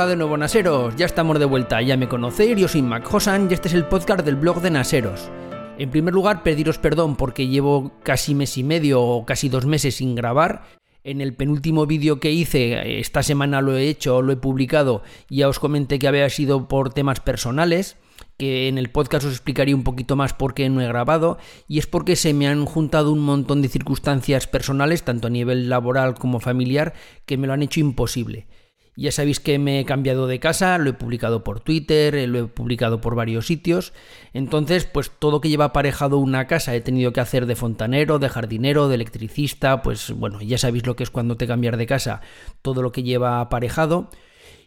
Hola de nuevo Naseros, ya estamos de vuelta, ya me conocéis, yo soy Mac Hosan y este es el podcast del blog de Naseros. En primer lugar, pediros perdón porque llevo casi mes y medio o casi dos meses sin grabar. En el penúltimo vídeo que hice, esta semana lo he hecho, lo he publicado, ya os comenté que había sido por temas personales que en el podcast os explicaría un poquito más por qué no he grabado, y es porque se me han juntado un montón de circunstancias personales, tanto a nivel laboral como familiar, que me lo han hecho imposible. Ya sabéis que me he cambiado de casa, lo he publicado por Twitter, eh, lo he publicado por varios sitios. Entonces, pues todo que lleva aparejado una casa he tenido que hacer de fontanero, de jardinero, de electricista, pues bueno, ya sabéis lo que es cuando te cambias de casa, todo lo que lleva aparejado.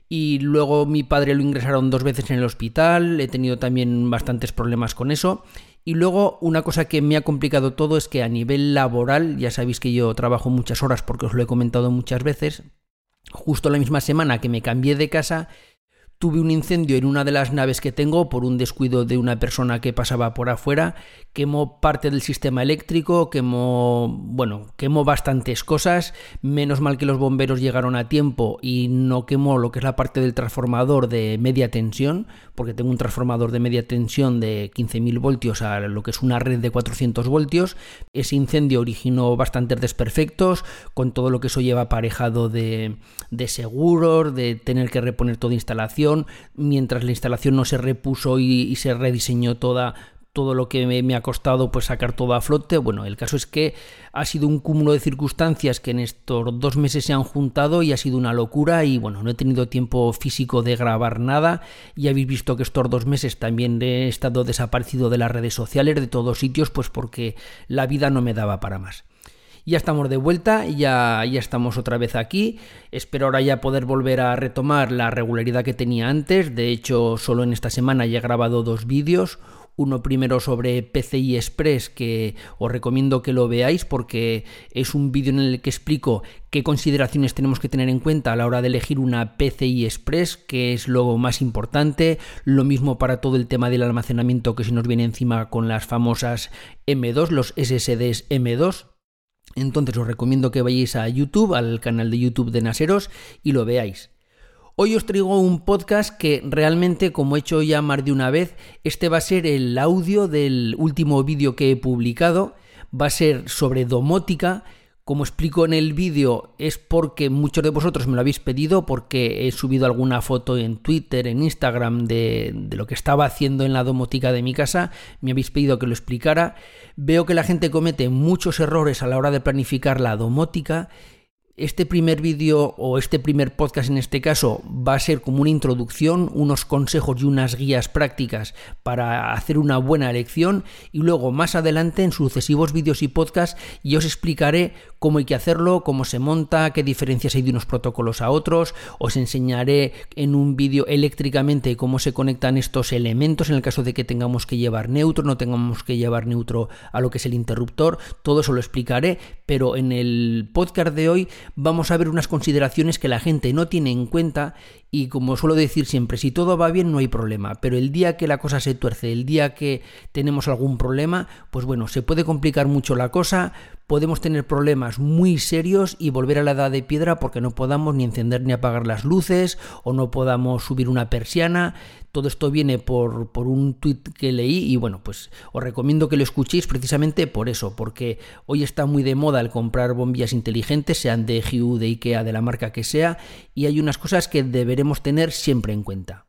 Y luego mi padre lo ingresaron dos veces en el hospital, he tenido también bastantes problemas con eso. Y luego una cosa que me ha complicado todo es que a nivel laboral, ya sabéis que yo trabajo muchas horas porque os lo he comentado muchas veces, justo la misma semana que me cambié de casa, tuve un incendio en una de las naves que tengo por un descuido de una persona que pasaba por afuera, quemó parte del sistema eléctrico, quemó, bueno, quemó bastantes cosas, menos mal que los bomberos llegaron a tiempo y no quemó lo que es la parte del transformador de media tensión, porque tengo un transformador de media tensión de 15.000 voltios a lo que es una red de 400 voltios. Ese incendio originó bastantes desperfectos, con todo lo que eso lleva aparejado de, de seguros, de tener que reponer toda instalación, mientras la instalación no se repuso y, se rediseñó toda, todo lo que me, ha costado pues sacar todo a flote. Bueno, el caso es que ha sido un cúmulo de circunstancias que en estos dos meses se han juntado y ha sido una locura y bueno, no he tenido tiempo físico de grabar nada y habéis visto que estos dos meses también he estado desaparecido de las redes sociales, de todos sitios, pues porque la vida no me daba para más. Ya estamos de vuelta, ya, ya estamos otra vez aquí. Espero ahora ya poder volver a retomar la regularidad que tenía antes. De hecho, solo en esta semana ya he grabado dos vídeos uno primero sobre PCI Express que os recomiendo que lo veáis porque es un vídeo en el que explico qué consideraciones tenemos que tener en cuenta a la hora de elegir una PCI Express, que es lo más importante. Lo mismo para todo el tema del almacenamiento que se nos viene encima con las famosas M2, los SSDs M2. Entonces os recomiendo que vayáis a YouTube, al canal de YouTube de Naseros y lo veáis. Hoy os traigo un podcast que realmente, como he hecho ya más de una vez, este va a ser el audio del último vídeo que he publicado. Va a ser sobre domótica como explico en el vídeo, es porque muchos de vosotros me lo habéis pedido, porque he subido alguna foto en Twitter, en Instagram, de, de, lo que estaba haciendo en la domótica de mi casa, me habéis pedido que lo explicara. Veo que la gente comete muchos errores a la hora de planificar la domótica este primer vídeo o este primer podcast en este caso va a ser como una introducción, unos consejos y unas guías prácticas para hacer una buena elección y luego más adelante en sucesivos vídeos y podcasts yo os explicaré cómo hay que hacerlo, cómo se monta, qué diferencias hay de unos protocolos a otros, os enseñaré en un vídeo eléctricamente cómo se conectan estos elementos en el caso de que tengamos que llevar neutro, no tengamos que llevar neutro a lo que es el interruptor, todo eso lo explicaré, pero en el podcast de hoy vamos a ver unas consideraciones que la gente no tiene en cuenta y como suelo decir siempre, si todo va bien no hay problema, pero el día que la cosa se tuerce, el día que tenemos algún problema, pues bueno, se puede complicar mucho la cosa, podemos tener problemas muy serios y volver a la edad de piedra porque no podamos ni encender ni apagar las luces o no podamos subir una persiana. Todo esto viene por, por un tuit que leí y bueno, pues os recomiendo que lo escuchéis precisamente por eso, porque hoy está muy de moda el comprar bombillas inteligentes, sean de GU, de IKEA, de la marca que sea, y hay unas cosas que deberemos tener siempre en cuenta.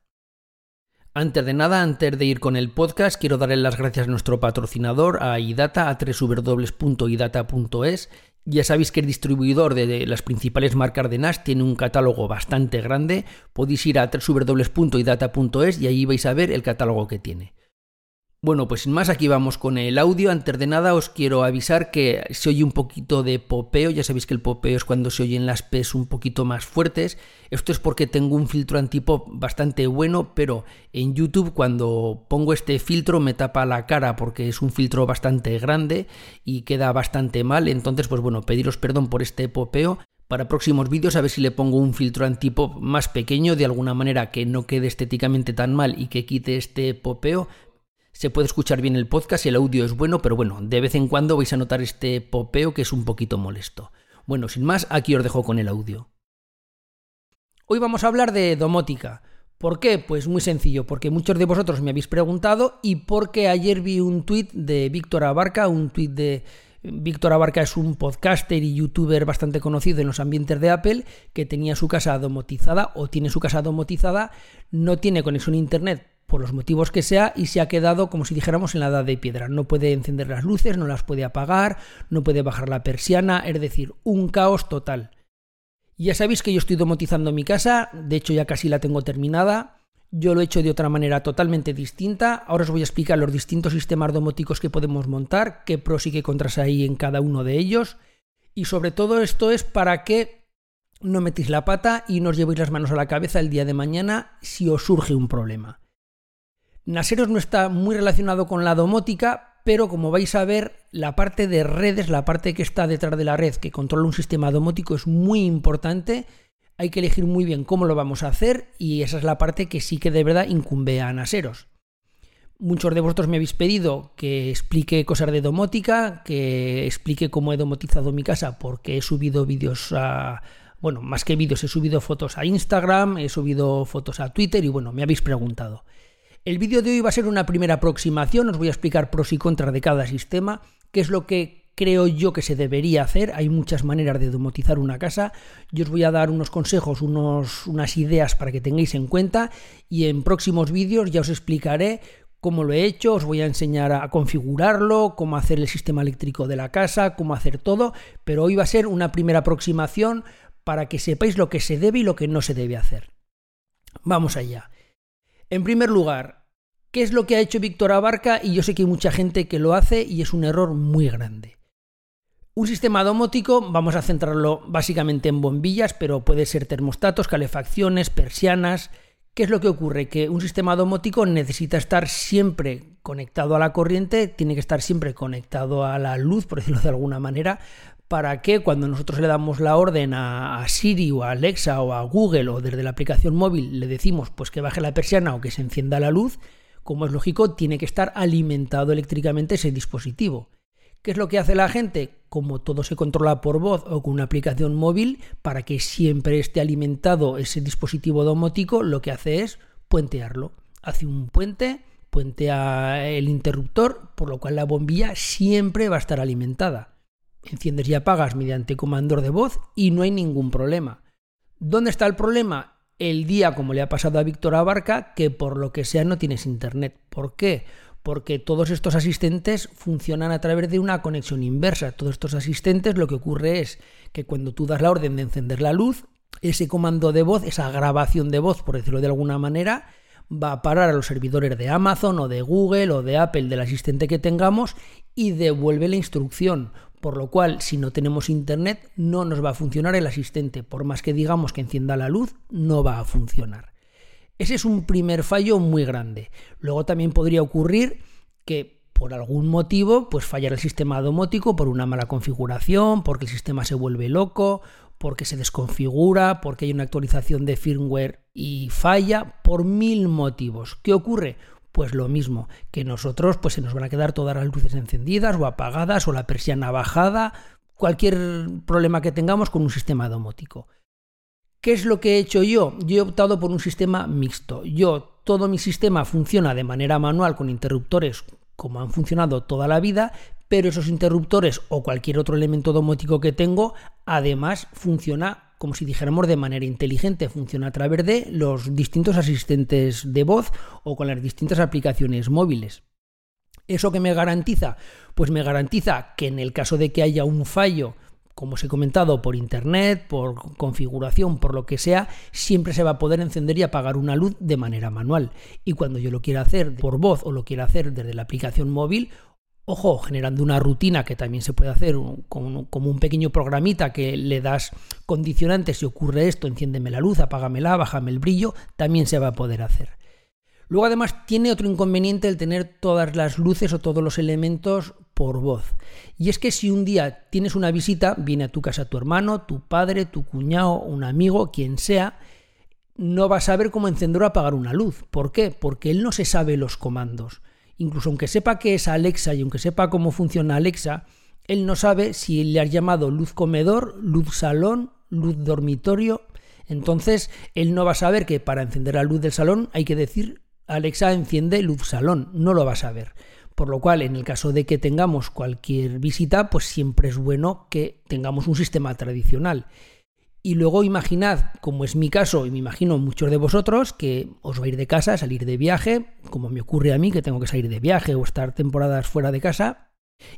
Antes de nada, antes de ir con el podcast, quiero darle las gracias a nuestro patrocinador, a iData, a www.idata.es ya sabéis que el distribuidor de las principales marcas de NAS tiene un catálogo bastante grande. Podéis ir a www.idata.es y ahí vais a ver el catálogo que tiene. Bueno, pues sin más, aquí vamos con el audio. Antes de nada, os quiero avisar que se oye un poquito de popeo. Ya sabéis que el popeo es cuando se oyen las P's un poquito más fuertes. Esto es porque tengo un filtro antipop bastante bueno, pero en YouTube, cuando pongo este filtro, me tapa la cara porque es un filtro bastante grande y queda bastante mal. Entonces, pues bueno, pediros perdón por este popeo. Para próximos vídeos a ver si le pongo un filtro antipop más pequeño, de alguna manera que no quede estéticamente tan mal y que quite este popeo, se puede escuchar bien el podcast y el audio es bueno, pero bueno, de vez en cuando vais a notar este popeo que es un poquito molesto. Bueno, sin más, aquí os dejo con el audio. Hoy vamos a hablar de domótica. ¿Por qué? Pues muy sencillo, porque muchos de vosotros me habéis preguntado y porque ayer vi un tuit de Víctor Abarca, un tuit de... Víctor Abarca es un podcaster y youtuber bastante conocido en los ambientes de Apple que tenía su casa domotizada o tiene su casa domotizada, no tiene conexión a internet por los motivos que sea y se ha quedado como si dijéramos en la edad de piedra. No puede encender las luces, no las puede apagar, no puede bajar la persiana, es decir, un caos total. Ya sabéis que yo estoy domotizando mi casa, de hecho ya casi la tengo terminada. Yo lo he hecho de otra manera totalmente distinta. Ahora os voy a explicar los distintos sistemas domóticos que podemos montar, qué pros y qué contras hay en cada uno de ellos. Y sobre todo esto es para que no metéis la pata y no os llevéis las manos a la cabeza el día de mañana si os surge un problema. Naseros no está muy relacionado con la domótica, pero como vais a ver, la parte de redes, la parte que está detrás de la red que controla un sistema domótico es muy importante. Hay que elegir muy bien cómo lo vamos a hacer y esa es la parte que sí que de verdad incumbe a Naseros. Muchos de vosotros me habéis pedido que explique cosas de domótica, que explique cómo he domotizado mi casa, porque he subido vídeos a... Bueno, más que vídeos, he subido fotos a Instagram, he subido fotos a Twitter y bueno, me habéis preguntado. El vídeo de hoy va a ser una primera aproximación, os voy a explicar pros y contras de cada sistema, qué es lo que creo yo que se debería hacer. Hay muchas maneras de domotizar una casa. Yo os voy a dar unos consejos, unos, unas ideas para que tengáis en cuenta y en próximos vídeos ya os explicaré cómo lo he hecho, os voy a enseñar a configurarlo, cómo hacer el sistema eléctrico de la casa, cómo hacer todo, pero hoy va a ser una primera aproximación para que sepáis lo que se debe y lo que no se debe hacer. Vamos allá. En primer lugar, ¿qué es lo que ha hecho Víctor Abarca? Y yo sé que hay mucha gente que lo hace y es un error muy grande. Un sistema domótico, vamos a centrarlo básicamente en bombillas, pero puede ser termostatos, calefacciones, persianas. ¿Qué es lo que ocurre? Que un sistema domótico necesita estar siempre conectado a la corriente, tiene que estar siempre conectado a la luz, por decirlo de alguna manera, para que cuando nosotros le damos la orden a, Siri o a Alexa o a Google o desde la aplicación móvil le decimos pues que baje la persiana o que se encienda la luz, como es lógico, tiene que estar alimentado eléctricamente ese dispositivo. ¿Qué es lo que hace la gente? Como todo se controla por voz o con una aplicación móvil, para que siempre esté alimentado ese dispositivo domótico, lo que hace es puentearlo. Hace un puente, puentea el interruptor, por lo cual la bombilla siempre va a estar alimentada enciendes y apagas mediante comandor de voz y no hay ningún problema. ¿Dónde está el problema? El día, como le ha pasado a Víctor Abarca, que por lo que sea no tienes internet. ¿Por qué? Porque todos estos asistentes funcionan a través de una conexión inversa. Todos estos asistentes lo que ocurre es que cuando tú das la orden de encender la luz, ese comando de voz, esa grabación de voz, por decirlo de alguna manera, va a parar a los servidores de Amazon o de Google o de Apple del asistente que tengamos y devuelve la instrucción por lo cual si no tenemos internet no nos va a funcionar el asistente, por más que digamos que encienda la luz, no va a funcionar. Ese es un primer fallo muy grande. Luego también podría ocurrir que por algún motivo pues fallar el sistema domótico por una mala configuración, porque el sistema se vuelve loco, porque se desconfigura, porque hay una actualización de firmware y falla, por mil motivos. ¿Qué ocurre? Pues lo mismo, que nosotros pues se nos van a quedar todas las luces encendidas o apagadas o la persiana bajada, cualquier problema que tengamos con un sistema domótico. ¿Qué es lo que he hecho yo? Yo he optado por un sistema mixto. Yo, todo mi sistema funciona de manera manual con interruptores como han funcionado toda la vida, pero esos interruptores o cualquier otro elemento domótico que tengo, además funciona como si dijéramos de manera inteligente, funciona a través de los distintos asistentes de voz o con las distintas aplicaciones móviles. ¿Eso que me garantiza? Pues me garantiza que en el caso de que haya un fallo, como os he comentado, por internet, por configuración, por lo que sea, siempre se va a poder encender y apagar una luz de manera manual. Y cuando yo lo quiera hacer por voz o lo quiera hacer desde la aplicación móvil, Ojo, generando una rutina que también se puede hacer como, un pequeño programita que le das condicionantes, si ocurre esto, enciéndeme la luz, apágamela, bájame el brillo, también se va a poder hacer. Luego además tiene otro inconveniente el tener todas las luces o todos los elementos por voz. Y es que si un día tienes una visita, viene a tu casa tu hermano, tu padre, tu cuñado, un amigo, quien sea, no vas a saber cómo encender o apagar una luz. ¿Por qué? Porque él no se sabe los comandos. Incluso aunque sepa qué es Alexa y aunque sepa cómo funciona Alexa, él no sabe si le has llamado luz comedor, luz salón, luz dormitorio. Entonces, él no va a saber que para encender la luz del salón hay que decir Alexa enciende luz salón, no lo va a saber. Por lo cual, en el caso de que tengamos cualquier visita, pues siempre es bueno que tengamos un sistema tradicional. Y luego imaginad, como es mi caso, y me imagino muchos de vosotros, que os va a ir de casa, salir de viaje, como me ocurre a mí, que tengo que salir de viaje o estar temporadas fuera de casa,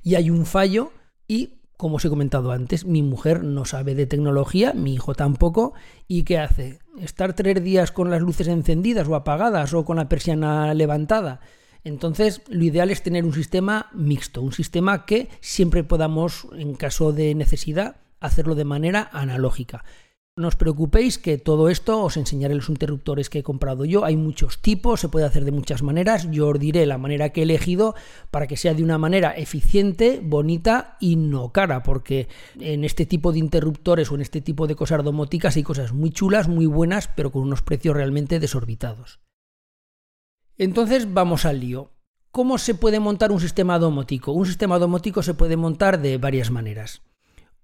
y hay un fallo y como os he comentado antes, mi mujer no sabe de tecnología, mi hijo tampoco, ¿y qué hace? ¿Estar tres días con las luces encendidas o apagadas o con la persiana levantada? Entonces, lo ideal es tener un sistema mixto, un sistema que siempre podamos, en caso de necesidad, hacerlo de manera analógica. No os preocupéis que todo esto os enseñaré los interruptores que he comprado yo. Hay muchos tipos, se puede hacer de muchas maneras. Yo os diré la manera que he elegido para que sea de una manera eficiente, bonita y no cara, porque en este tipo de interruptores o en este tipo de cosas domóticas hay cosas muy chulas, muy buenas, pero con unos precios realmente desorbitados. Entonces vamos al lío. ¿Cómo se puede montar un sistema domótico? Un sistema domótico se puede montar de varias maneras.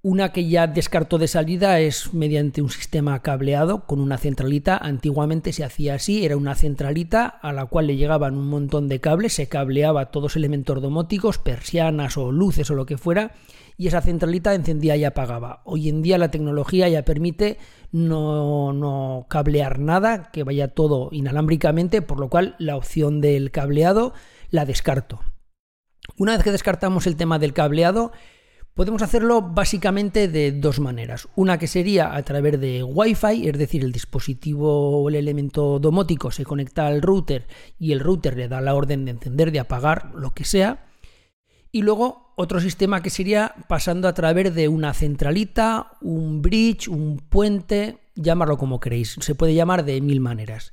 Una que ya descartó de salida es mediante un sistema cableado con una centralita. Antiguamente se hacía así, era una centralita a la cual le llegaban un montón de cables, se cableaba todos elementos domóticos, persianas o luces o lo que fuera, y esa centralita encendía y apagaba. Hoy en día la tecnología ya permite no, no cablear nada, que vaya todo inalámbricamente, por lo cual la opción del cableado la descarto. Una vez que descartamos el tema del cableado, Podemos hacerlo básicamente de dos maneras. Una que sería a través de Wi-Fi, es decir, el dispositivo o el elemento domótico se conecta al router y el router le da la orden de encender, de apagar, lo que sea. Y luego otro sistema que sería pasando a través de una centralita, un bridge, un puente, llamarlo como queréis. Se puede llamar de mil maneras.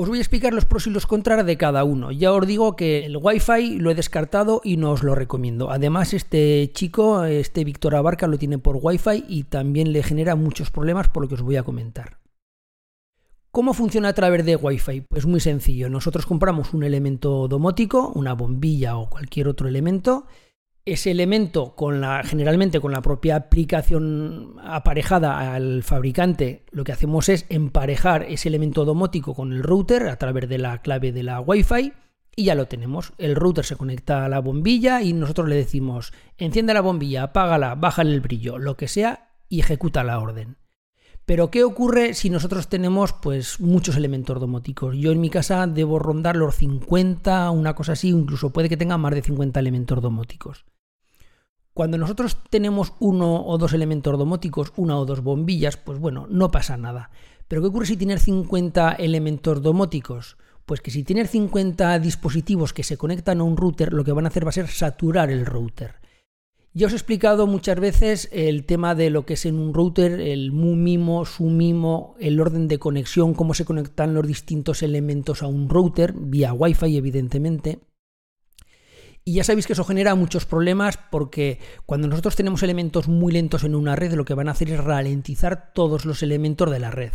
Os voy a explicar los pros y los contras de cada uno. Ya os digo que el Wi-Fi lo he descartado y no os lo recomiendo. Además, este chico, este Víctor Abarca, lo tiene por Wi-Fi y también le genera muchos problemas por lo que os voy a comentar. ¿Cómo funciona a través de Wi-Fi? Pues muy sencillo. Nosotros compramos un elemento domótico, una bombilla o cualquier otro elemento, ese elemento con la generalmente con la propia aplicación aparejada al fabricante lo que hacemos es emparejar ese elemento domótico con el router a través de la clave de la Wi-Fi y ya lo tenemos. El router se conecta a la bombilla y nosotros le decimos enciende la bombilla, apágala, bájale el brillo, lo que sea y ejecuta la orden. Pero ¿qué ocurre si nosotros tenemos pues muchos elementos domóticos? Yo en mi casa debo rondar los 50, una cosa así, incluso puede que tenga más de 50 elementos domóticos. Cuando nosotros tenemos uno o dos elementos domóticos, una o dos bombillas, pues bueno, no pasa nada. Pero ¿qué ocurre si tienes 50 elementos domóticos? Pues que si tienes 50 dispositivos que se conectan a un router, lo que van a hacer va a ser saturar el router. Ya os he explicado muchas veces el tema de lo que es en un router, el mu mimo, su mimo, el orden de conexión, cómo se conectan los distintos elementos a un router, vía Wi-Fi evidentemente. Y ya sabéis que eso genera muchos problemas porque cuando nosotros tenemos elementos muy lentos en una red, lo que van a hacer es ralentizar todos los elementos de la red.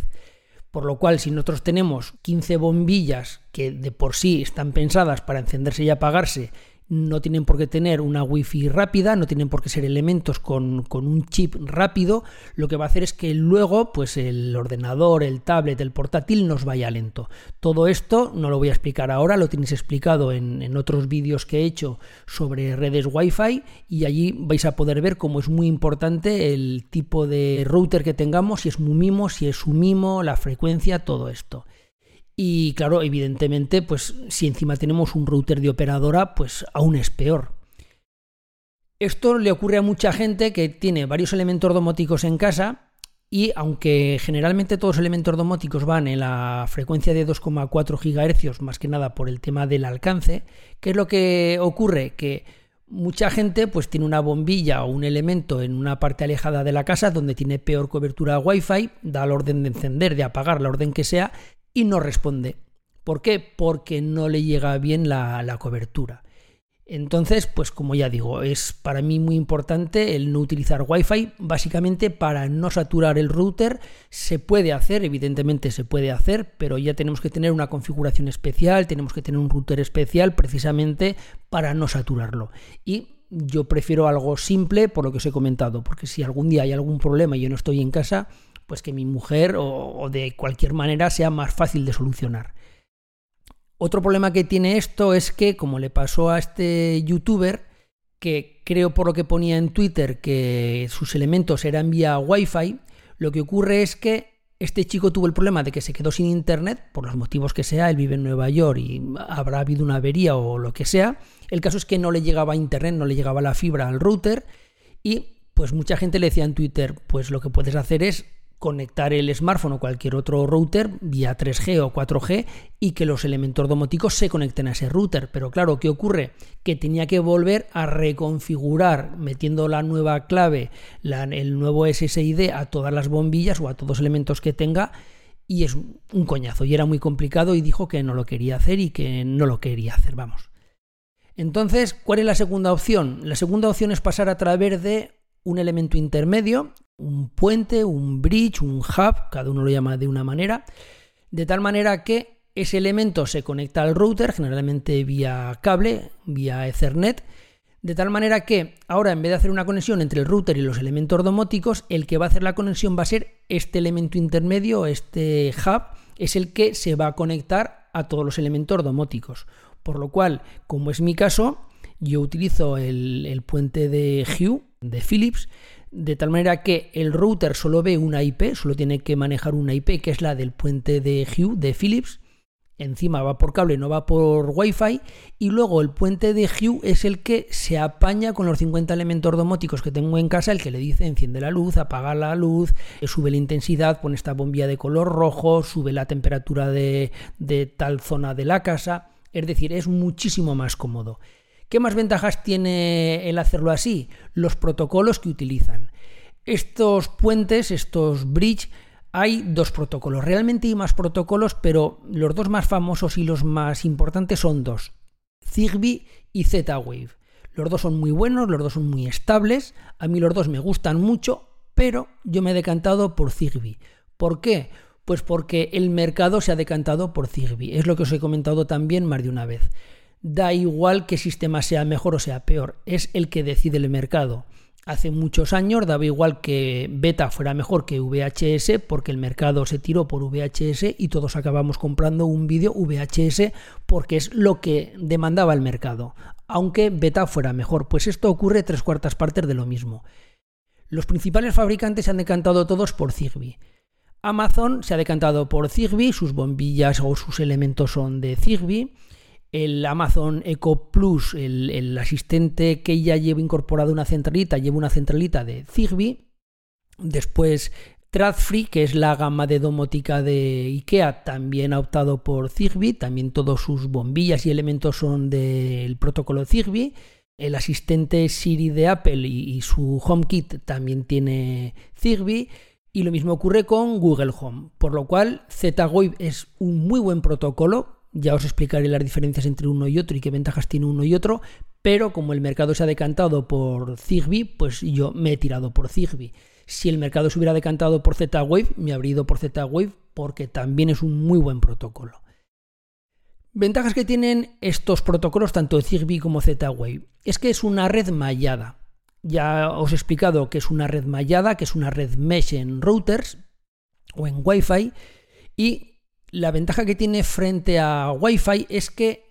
Por lo cual, si nosotros tenemos 15 bombillas que de por sí están pensadas para encenderse y apagarse no tienen por qué tener una wifi rápida, no tienen por qué ser elementos con, un chip rápido, lo que va a hacer es que luego pues el ordenador, el tablet, el portátil nos vaya lento. Todo esto no lo voy a explicar ahora, lo tenéis explicado en, otros vídeos que he hecho sobre redes wifi y allí vais a poder ver cómo es muy importante el tipo de router que tengamos, si es MUMIMO, si es SUMIMO, la frecuencia, todo esto. Y claro, evidentemente, pues si encima tenemos un router de operadora, pues aún es peor. Esto le ocurre a mucha gente que tiene varios elementos domóticos en casa y aunque generalmente todos los elementos domóticos van en la frecuencia de 2,4 GHz, más que nada por el tema del alcance, ¿qué es lo que ocurre? Que mucha gente pues tiene una bombilla o un elemento en una parte alejada de la casa donde tiene peor cobertura Wi-Fi, da la orden de encender, de apagar, la orden que sea, y no responde. ¿Por qué? Porque no le llega bien la, cobertura. Entonces, pues como ya digo, es para mí muy importante el no utilizar Wi-Fi, básicamente para no saturar el router. Se puede hacer, evidentemente se puede hacer, pero ya tenemos que tener una configuración especial, tenemos que tener un router especial precisamente para no saturarlo. Y yo prefiero algo simple por lo que os he comentado, porque si algún día hay algún problema y yo no estoy en casa, pues que mi mujer o, de cualquier manera sea más fácil de solucionar. Otro problema que tiene esto es que, como le pasó a este youtuber, que creo por lo que ponía en Twitter que sus elementos eran vía Wi-Fi, lo que ocurre es que este chico tuvo el problema de que se quedó sin internet, por los motivos que sea, él vive en Nueva York y habrá habido una avería o lo que sea. El caso es que no le llegaba internet, no le llegaba la fibra al router y pues mucha gente le decía en Twitter, pues lo que puedes hacer es conectar el smartphone o cualquier otro router vía 3G o 4G y que los elementos domóticos se conecten a ese router. Pero claro, ¿qué ocurre? Que tenía que volver a reconfigurar metiendo la nueva clave, el nuevo SSID a todas las bombillas o a todos los elementos que tenga y es un coñazo y era muy complicado y dijo que no lo quería hacer y que no lo quería hacer, vamos. Entonces, ¿cuál es la segunda opción? La segunda opción es pasar a través de un elemento intermedio, un puente, un bridge, un hub, cada uno lo llama de una manera, de tal manera que ese elemento se conecta al router, generalmente vía cable, vía Ethernet, de tal manera que ahora en vez de hacer una conexión entre el router y los elementos domóticos, el que va a hacer la conexión va a ser este elemento intermedio, este hub, es el que se va a conectar a todos los elementos domóticos. Por lo cual, como es mi caso, yo utilizo el, puente de Hue de Philips, de tal manera que el router solo ve una IP, solo tiene que manejar una IP, que es la del puente de Hue de Philips. Encima va por cable, no va por Wi-Fi. Y luego el puente de Hue es el que se apaña con los 50 elementos domóticos que tengo en casa, el que le dice enciende la luz, apaga la luz, eh, sube la intensidad, pone esta bombilla de color rojo, sube la temperatura de tal zona de la casa. Es decir, es muchísimo más cómodo. ¿Qué más ventajas tiene el hacerlo así? Los protocolos que utilizan. Estos puentes, estos bridge, hay dos protocolos. Realmente hay más protocolos, pero los dos más famosos y los más importantes son dos. Zigbee y Z-Wave. Los dos son muy buenos, los dos son muy estables. A mí los dos me gustan mucho, pero yo me he decantado por Zigbee. ¿Por qué? Pues porque el mercado se ha decantado por Zigbee. Es lo que os he comentado también más de una vez da igual qué sistema sea mejor o sea peor, es el que decide el mercado. Hace muchos años daba igual que beta fuera mejor que VHS porque el mercado se tiró por VHS y todos acabamos comprando un vídeo VHS porque es lo que demandaba el mercado, aunque beta fuera mejor. Pues esto ocurre tres cuartas partes de lo mismo. Los principales fabricantes se han decantado todos por Zigbee. Amazon se ha decantado por Zigbee, sus bombillas o sus elementos son de Zigbee el Amazon Echo Plus, el, asistente que ya lleva incorporado una centralita, lleva una centralita de Zigbee. Después Tradfree, que es la gama de domótica de IKEA, también ha optado por Zigbee. También todos sus bombillas y elementos son del protocolo Zigbee. El asistente Siri de Apple y, y su HomeKit también tiene Zigbee. Y lo mismo ocurre con Google Home. Por lo cual, Z-Wave es un muy buen protocolo ya os explicaré las diferencias entre uno y otro y qué ventajas tiene uno y otro, pero como el mercado se ha decantado por Zigbee, pues yo me he tirado por Zigbee. Si el mercado se hubiera decantado por Z-Wave, me habría ido por Z-Wave porque también es un muy buen protocolo. Ventajas que tienen estos protocolos, tanto Zigbee como Z-Wave, es que es una red mallada. Ya os he explicado que es una red mallada, que es una red mesh en routers o en Wi-Fi y la ventaja que tiene frente a Wi-Fi es que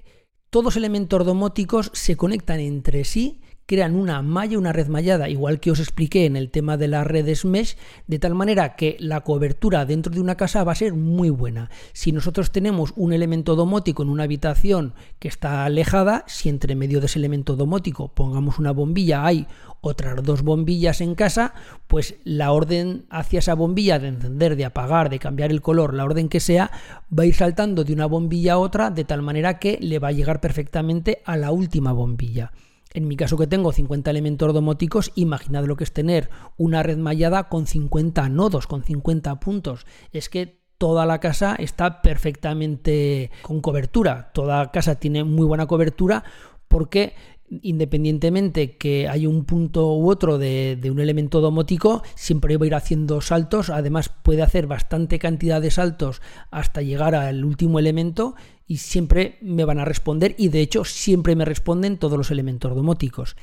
todos los elementos domóticos se conectan entre sí crean una malla, una red mallada, igual que os expliqué en el tema de las redes mesh, de tal manera que la cobertura dentro de una casa va a ser muy buena. Si nosotros tenemos un elemento domótico en una habitación que está alejada, si entre medio de ese elemento domótico pongamos una bombilla, hay otras dos bombillas en casa, pues la orden hacia esa bombilla de encender, de apagar, de cambiar el color, la orden que sea, va a ir saltando de una bombilla a otra de tal manera que le va a llegar perfectamente a la última bombilla. En mi caso que tengo 50 elementos domóticos, imaginad lo que es tener una red mallada con 50 nodos, con 50 puntos. Es que toda la casa está perfectamente con cobertura. Toda casa tiene muy buena cobertura porque independientemente que hay un punto u otro de, un elemento domótico, siempre va a ir haciendo saltos, además puede hacer bastante cantidad de saltos hasta llegar al último elemento y siempre me van a responder y de hecho siempre me responden todos los elementos domóticos.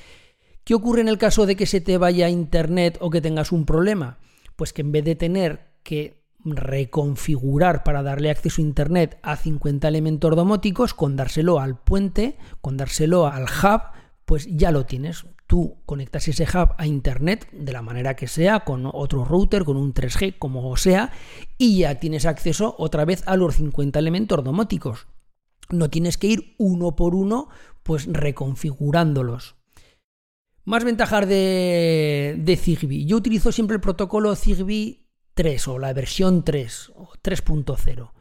¿Qué ocurre en el caso de que se te vaya internet o que tengas un problema? Pues que en vez de tener que reconfigurar para darle acceso a Internet a 50 elementos domóticos, con dárselo al puente, con dárselo al hub, pues ya lo tienes. Tú conectas ese hub a Internet de la manera que sea, con otro router, con un 3G, como sea, y ya tienes acceso otra vez a los 50 elementos domóticos. No tienes que ir uno por uno, pues reconfigurándolos. Más ventajas de, de Zigbee. Yo utilizo siempre el protocolo Zigbee 3 o la versión 3 o 3.0.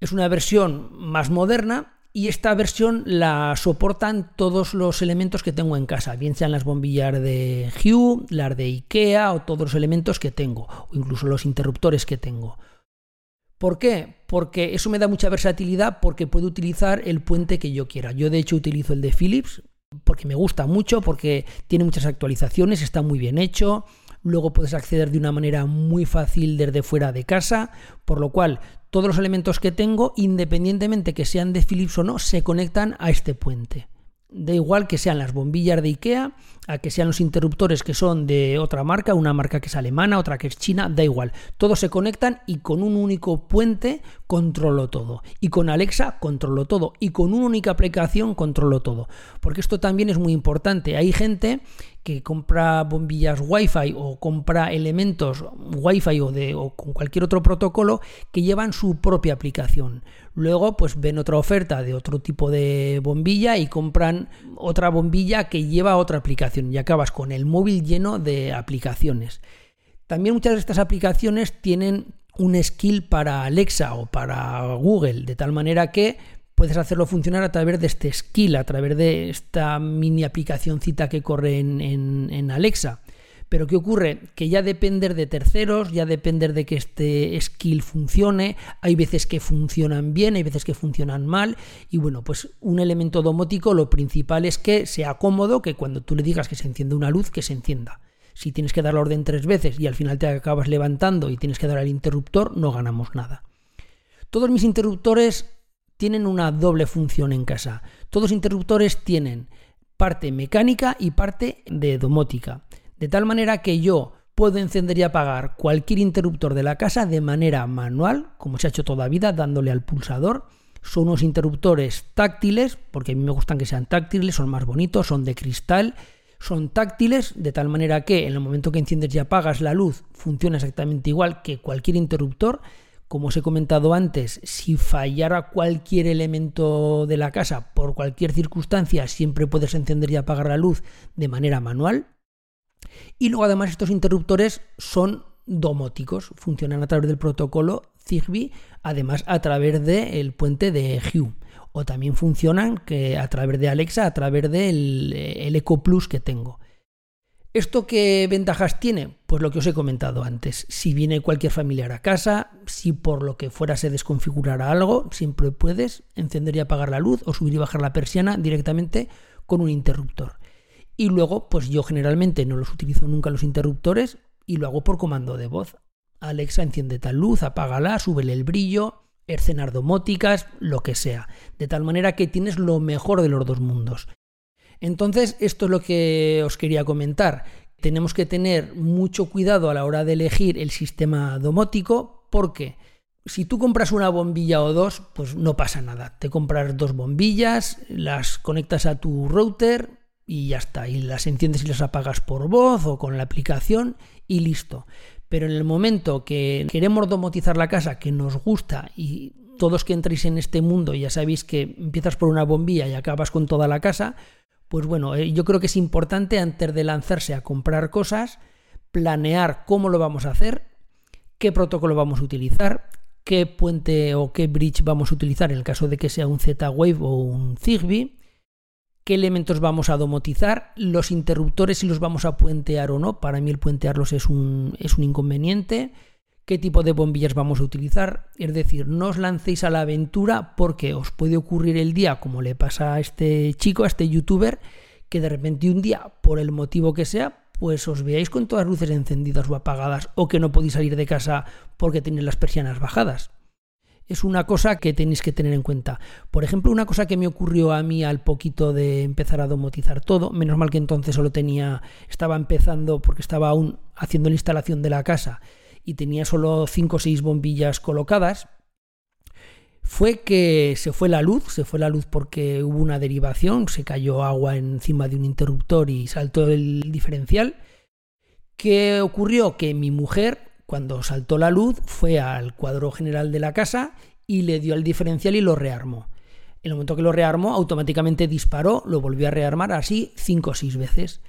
Es una versión más moderna y esta versión la soportan todos los elementos que tengo en casa, bien sean las bombillas de Hue, las de IKEA o todos los elementos que tengo, o incluso los interruptores que tengo. ¿Por qué? Porque eso me da mucha versatilidad porque puedo utilizar el puente que yo quiera. Yo de hecho utilizo el de Philips porque me gusta mucho, porque tiene muchas actualizaciones, está muy bien hecho. Luego puedes acceder de una manera muy fácil desde fuera de casa, por lo cual todos los elementos que tengo, independientemente que sean de Philips o no, se conectan a este puente. Da igual que sean las bombillas de IKEA, a que sean los interruptores que son de otra marca, una marca que es alemana, otra que es china, da igual. Todos se conectan y con un único puente controlo todo. Y con Alexa controlo todo. Y con una única aplicación controlo todo. Porque esto también es muy importante. Hay gente que compra bombillas Wi-Fi o compra elementos Wi-Fi o, de, o con cualquier otro protocolo que llevan su propia aplicación. Luego, pues ven otra oferta de otro tipo de bombilla y compran otra bombilla que lleva otra aplicación y acabas con el móvil lleno de aplicaciones. También muchas de estas aplicaciones tienen un skill para Alexa o para Google, de tal manera que puedes hacerlo funcionar a través de este skill, a través de esta mini aplicacióncita que corre en, Alexa. Pero ¿qué ocurre? Que ya depender de terceros, ya depender de que este skill funcione, hay veces que funcionan bien, hay veces que funcionan mal, y bueno, pues un elemento domótico lo principal es que sea cómodo, que cuando tú le digas que se enciende una luz, que se encienda. Si tienes que dar la orden tres veces y al final te acabas levantando y tienes que dar al interruptor, no ganamos nada. Todos mis interruptores tienen una doble función en casa. Todos interruptores tienen parte mecánica y parte de domótica. De tal manera que yo puedo encender y apagar cualquier interruptor de la casa de manera manual, como se ha hecho toda la vida, dándole al pulsador. Son unos interruptores táctiles, porque a mí me gustan que sean táctiles, son más bonitos, son de cristal, son táctiles, de tal manera que en el momento que enciendes y apagas la luz funciona exactamente igual que cualquier interruptor como os he comentado antes, si fallara cualquier elemento de la casa por cualquier circunstancia, siempre puedes encender y apagar la luz de manera manual. Y luego además estos interruptores son domóticos, funcionan a través del protocolo Zigbee, además a través del puente de Hue. O también funcionan que a través de Alexa, a través del el Eco Plus que tengo. ¿Esto qué ventajas tiene? Pues lo que os he comentado antes. Si viene cualquier familiar a casa, si por lo que fuera se desconfigurara algo, siempre puedes encender y apagar la luz o subir y bajar la persiana directamente con un interruptor. Y luego, pues yo generalmente no los utilizo nunca los interruptores y lo hago por comando de voz. Alexa, enciende tal luz, apágala, súbele el brillo, escenas domóticas, lo que sea. De tal manera que tienes lo mejor de los dos mundos. Entonces, esto es lo que os quería comentar. Tenemos que tener mucho cuidado a la hora de elegir el sistema domótico porque si tú compras una bombilla o dos, pues no pasa nada. Te compras dos bombillas, las conectas a tu router y ya está. Y las enciendes y las apagas por voz o con la aplicación y listo. Pero en el momento que queremos domotizar la casa, que nos gusta y todos que entréis en este mundo ya sabéis que empiezas por una bombilla y acabas con toda la casa, pues bueno, eh, yo creo que es importante antes de lanzarse a comprar cosas, planear cómo lo vamos a hacer, qué protocolo vamos a utilizar, qué puente o qué bridge vamos a utilizar en el caso de que sea un Z-Wave o un Zigbee, qué elementos vamos a domotizar, los interruptores si los vamos a puentear o no. Para mí el puentearlos es un, es un inconveniente qué tipo de bombillas vamos a utilizar. Es decir, no os lancéis a la aventura porque os puede ocurrir el día, como le pasa a este chico, a este youtuber, que de repente un día, por el motivo que sea, pues os veáis con todas luces encendidas o apagadas o que no podéis salir de casa porque tenéis las persianas bajadas. Es una cosa que tenéis que tener en cuenta. Por ejemplo, una cosa que me ocurrió a mí al poquito de empezar a domotizar todo, menos mal que entonces solo tenía, estaba empezando porque estaba aún haciendo la instalación de la casa y tenía solo 5 o 6 bombillas colocadas, fue que se fue la luz, se fue la luz porque hubo una derivación, se cayó agua encima de un interruptor y saltó el diferencial. ¿Qué ocurrió? Que mi mujer, cuando saltó la luz, fue al cuadro general de la casa y le dio al diferencial y lo rearmó. En el momento que lo rearmó, automáticamente disparó, lo volvió a rearmar así cinco o seis veces.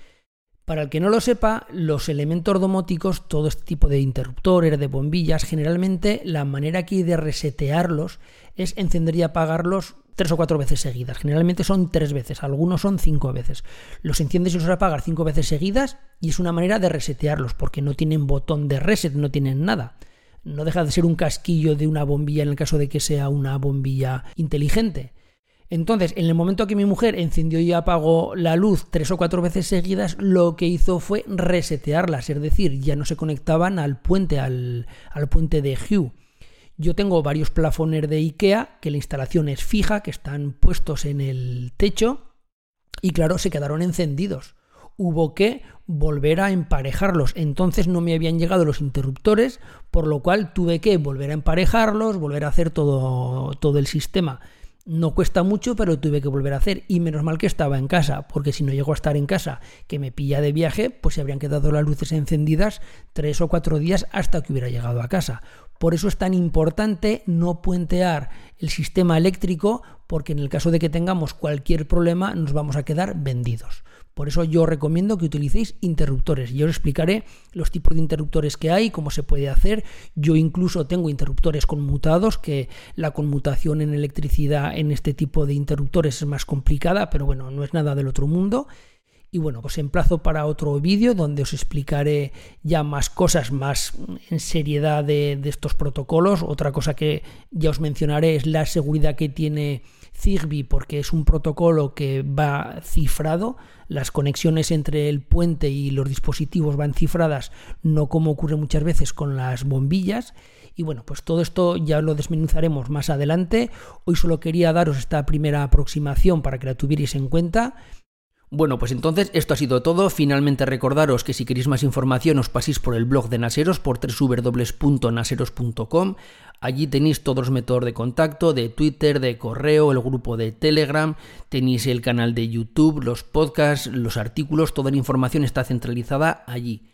Para el que no lo sepa, los elementos domóticos, todo este tipo de interruptores, de bombillas, generalmente la manera hay de resetearlos es encender y apagarlos tres o cuatro veces seguidas. Generalmente son tres veces, algunos son cinco veces. Los enciendes y los apagas cinco veces seguidas y es una manera de resetearlos porque no tienen botón de reset, no tienen nada. No deja de ser un casquillo de una bombilla en el caso de que sea una bombilla inteligente. Entonces, en el momento que mi mujer encendió y apagó la luz tres o cuatro veces seguidas, lo que hizo fue resetearlas, es decir, ya no se conectaban al puente, al, puente de Hue. Yo tengo varios plafones de IKEA que la instalación es fija, que están puestos en el techo y claro, se quedaron encendidos. Hubo que volver a emparejarlos. Entonces no me habían llegado los interruptores, por lo cual tuve que volver a emparejarlos, volver a hacer todo, todo el sistema. No cuesta mucho, pero tuve que volver a hacer. Y menos mal que estaba en casa, porque si no llego a estar en casa, que me pilla de viaje, pues se habrían quedado las luces encendidas tres o cuatro días hasta que hubiera llegado a casa. Por eso es tan importante no puentear el sistema eléctrico, porque en el caso de que tengamos cualquier problema nos vamos a quedar vendidos. Por eso yo recomiendo que utilicéis interruptores. Yo os explicaré los tipos de interruptores que hay, cómo se puede hacer. Yo incluso tengo interruptores conmutados, que la conmutación en electricidad en este tipo de interruptores es más complicada, pero bueno, no es nada del otro mundo. Y bueno, os emplazo para otro vídeo donde os explicaré ya más cosas, más en seriedad de, de estos protocolos. Otra cosa que ya os mencionaré es la seguridad que tiene Zigbee porque es un protocolo que va cifrado, las conexiones entre el puente y los dispositivos van cifradas, no como ocurre muchas veces con las bombillas. Y bueno, pues todo esto ya lo desmenuzaremos más adelante. Hoy solo quería daros esta primera aproximación para que la tuvierais en cuenta. Bueno, pues entonces esto ha sido todo. Finalmente recordaros que si queréis más información os paséis por el blog de Naseros por www.naseros.com. Allí tenéis todos los métodos de contacto, de Twitter, de correo, el grupo de Telegram, tenéis el canal de YouTube, los podcasts, los artículos, toda la información está centralizada allí.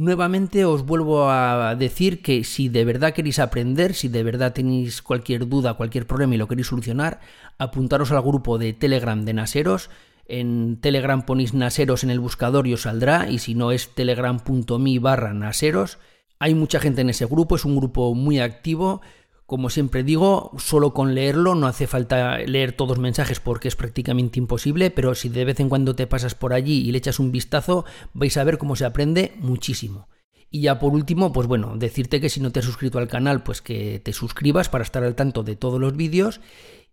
Nuevamente os vuelvo a decir que si de verdad queréis aprender, si de verdad tenéis cualquier duda, cualquier problema y lo queréis solucionar, apuntaros al grupo de Telegram de Naseros. En Telegram ponéis Naseros en el buscador y os saldrá, y si no es telegram.me barra Naseros. Hay mucha gente en ese grupo, es un grupo muy activo. Como siempre digo, solo con leerlo no hace falta leer todos los mensajes porque es prácticamente imposible, pero si de vez en cuando te pasas por allí y le echas un vistazo, vais a ver cómo se aprende muchísimo. Y ya por último, pues bueno, decirte que si no te has suscrito al canal, pues que te suscribas para estar al tanto de todos los vídeos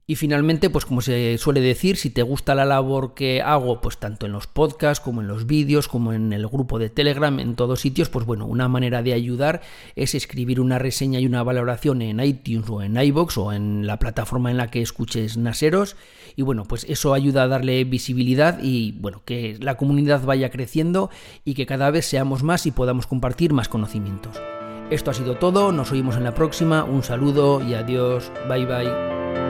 y finalmente, pues como se suele decir, si te gusta la labor que hago, pues tanto en los podcasts como en los vídeos, como en el grupo de Telegram, en todos sitios, pues bueno, una manera de ayudar es escribir una reseña y una valoración en iTunes o en iBox o en la plataforma en la que escuches Naseros. Y bueno, pues eso ayuda a darle visibilidad y bueno, que la comunidad vaya creciendo y que cada vez seamos más y podamos compartir más conocimientos. Esto ha sido todo, nos oímos en la próxima, un saludo y adiós, bye bye.